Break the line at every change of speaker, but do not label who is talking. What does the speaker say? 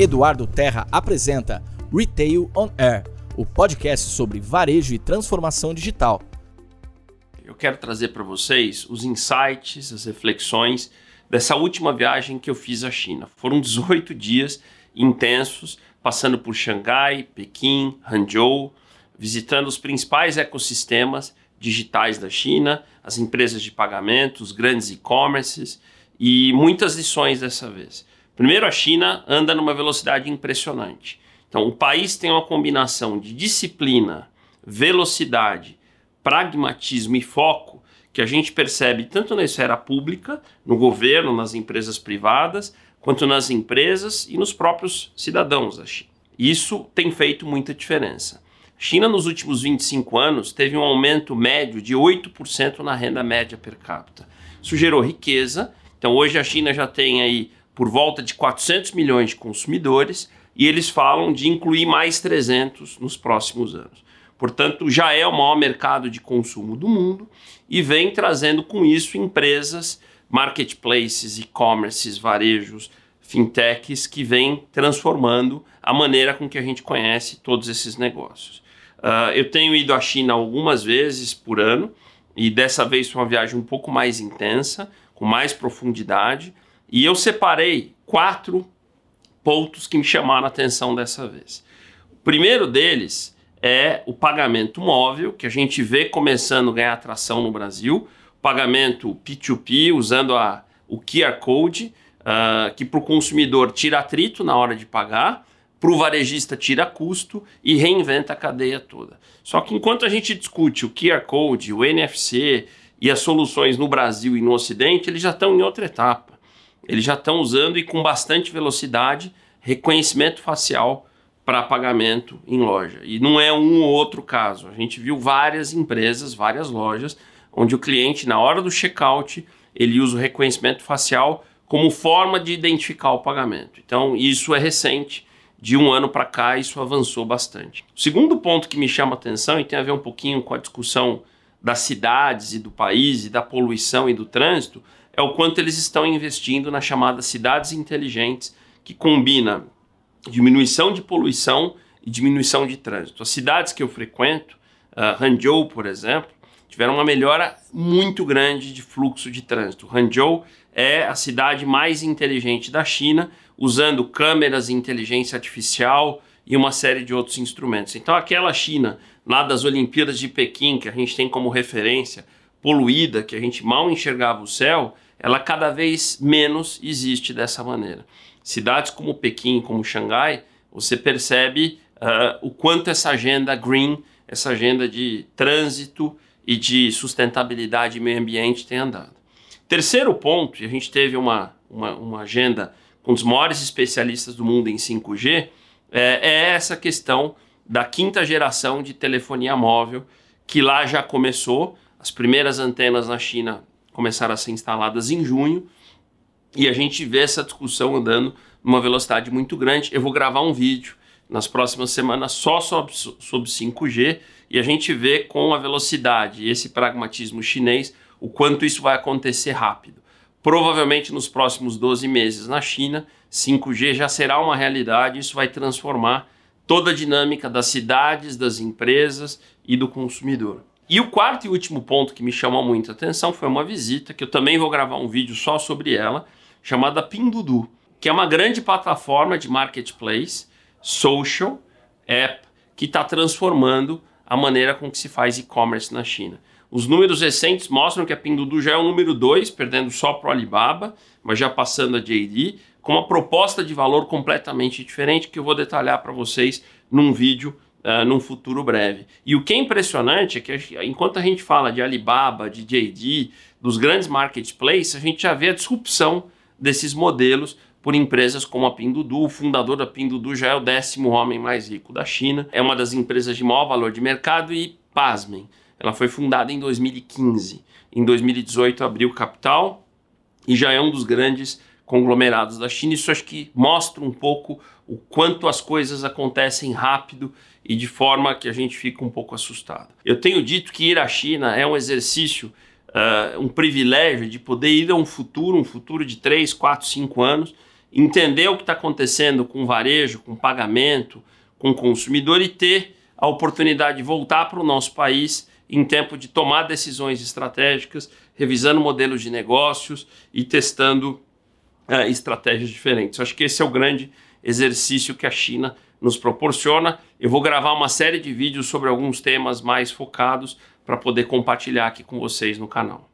Eduardo Terra apresenta Retail on Air, o podcast sobre varejo e transformação digital.
Eu quero trazer para vocês os insights, as reflexões dessa última viagem que eu fiz à China. Foram 18 dias intensos, passando por Xangai, Pequim, Hangzhou, visitando os principais ecossistemas digitais da China, as empresas de pagamento, os grandes e-commerces e muitas lições dessa vez. Primeiro, a China anda numa velocidade impressionante. Então, o país tem uma combinação de disciplina, velocidade, pragmatismo e foco que a gente percebe tanto na esfera pública, no governo, nas empresas privadas, quanto nas empresas e nos próprios cidadãos da China. Isso tem feito muita diferença. A China, nos últimos 25 anos, teve um aumento médio de 8% na renda média per capita. Isso gerou riqueza. Então, hoje a China já tem aí por volta de 400 milhões de consumidores e eles falam de incluir mais 300 nos próximos anos. Portanto, já é o maior mercado de consumo do mundo e vem trazendo com isso empresas, marketplaces, e-commerces, varejos, fintechs que vêm transformando a maneira com que a gente conhece todos esses negócios. Uh, eu tenho ido à China algumas vezes por ano e dessa vez foi uma viagem um pouco mais intensa, com mais profundidade e eu separei quatro pontos que me chamaram a atenção dessa vez. O primeiro deles é o pagamento móvel, que a gente vê começando a ganhar atração no Brasil. Pagamento P2P, usando a, o QR Code, uh, que para o consumidor tira atrito na hora de pagar, para o varejista tira custo e reinventa a cadeia toda. Só que enquanto a gente discute o QR Code, o NFC e as soluções no Brasil e no Ocidente, eles já estão em outra etapa. Eles já estão usando e com bastante velocidade reconhecimento facial para pagamento em loja. E não é um ou outro caso. A gente viu várias empresas, várias lojas, onde o cliente, na hora do checkout, ele usa o reconhecimento facial como forma de identificar o pagamento. Então, isso é recente. De um ano para cá, isso avançou bastante. O segundo ponto que me chama a atenção e tem a ver um pouquinho com a discussão das cidades e do país e da poluição e do trânsito é o quanto eles estão investindo nas chamadas cidades inteligentes, que combina diminuição de poluição e diminuição de trânsito. As cidades que eu frequento, uh, Hangzhou, por exemplo, tiveram uma melhora muito grande de fluxo de trânsito. Hangzhou é a cidade mais inteligente da China, usando câmeras, inteligência artificial e uma série de outros instrumentos. Então, aquela China lá das Olimpíadas de Pequim, que a gente tem como referência, poluída, que a gente mal enxergava o céu, ela cada vez menos existe dessa maneira. Cidades como Pequim, como Xangai, você percebe uh, o quanto essa agenda green, essa agenda de trânsito e de sustentabilidade e meio ambiente tem andado. Terceiro ponto, e a gente teve uma, uma, uma agenda com os maiores especialistas do mundo em 5G, é, é essa questão da quinta geração de telefonia móvel, que lá já começou. As primeiras antenas na China começaram a ser instaladas em junho e a gente vê essa discussão andando numa velocidade muito grande. Eu vou gravar um vídeo nas próximas semanas só sobre, sobre 5G e a gente vê com a velocidade e esse pragmatismo chinês o quanto isso vai acontecer rápido. Provavelmente nos próximos 12 meses na China, 5G já será uma realidade, isso vai transformar toda a dinâmica das cidades, das empresas e do consumidor. E o quarto e último ponto que me chamou muita atenção foi uma visita, que eu também vou gravar um vídeo só sobre ela, chamada Pindudu, que é uma grande plataforma de marketplace, social, app, que está transformando a maneira com que se faz e-commerce na China. Os números recentes mostram que a Pindudu já é o número 2, perdendo só para o Alibaba, mas já passando a JD, com uma proposta de valor completamente diferente que eu vou detalhar para vocês num vídeo uh, num futuro breve. E o que é impressionante é que enquanto a gente fala de Alibaba, de JD, dos grandes marketplaces, a gente já vê a disrupção desses modelos por empresas como a Pindudu. O fundador da Pindudu já é o décimo homem mais rico da China, é uma das empresas de maior valor de mercado e, pasmem, ela foi fundada em 2015. Em 2018 abriu capital e já é um dos grandes conglomerados da China. Isso acho que mostra um pouco o quanto as coisas acontecem rápido e de forma que a gente fica um pouco assustado. Eu tenho dito que ir à China é um exercício, uh, um privilégio de poder ir a um futuro, um futuro de 3, 4, 5 anos, entender o que está acontecendo com varejo, com pagamento, com consumidor e ter a oportunidade de voltar para o nosso país em tempo de tomar decisões estratégicas, revisando modelos de negócios e testando uh, estratégias diferentes. Eu acho que esse é o grande exercício que a China nos proporciona. Eu vou gravar uma série de vídeos sobre alguns temas mais focados para poder compartilhar aqui com vocês no canal.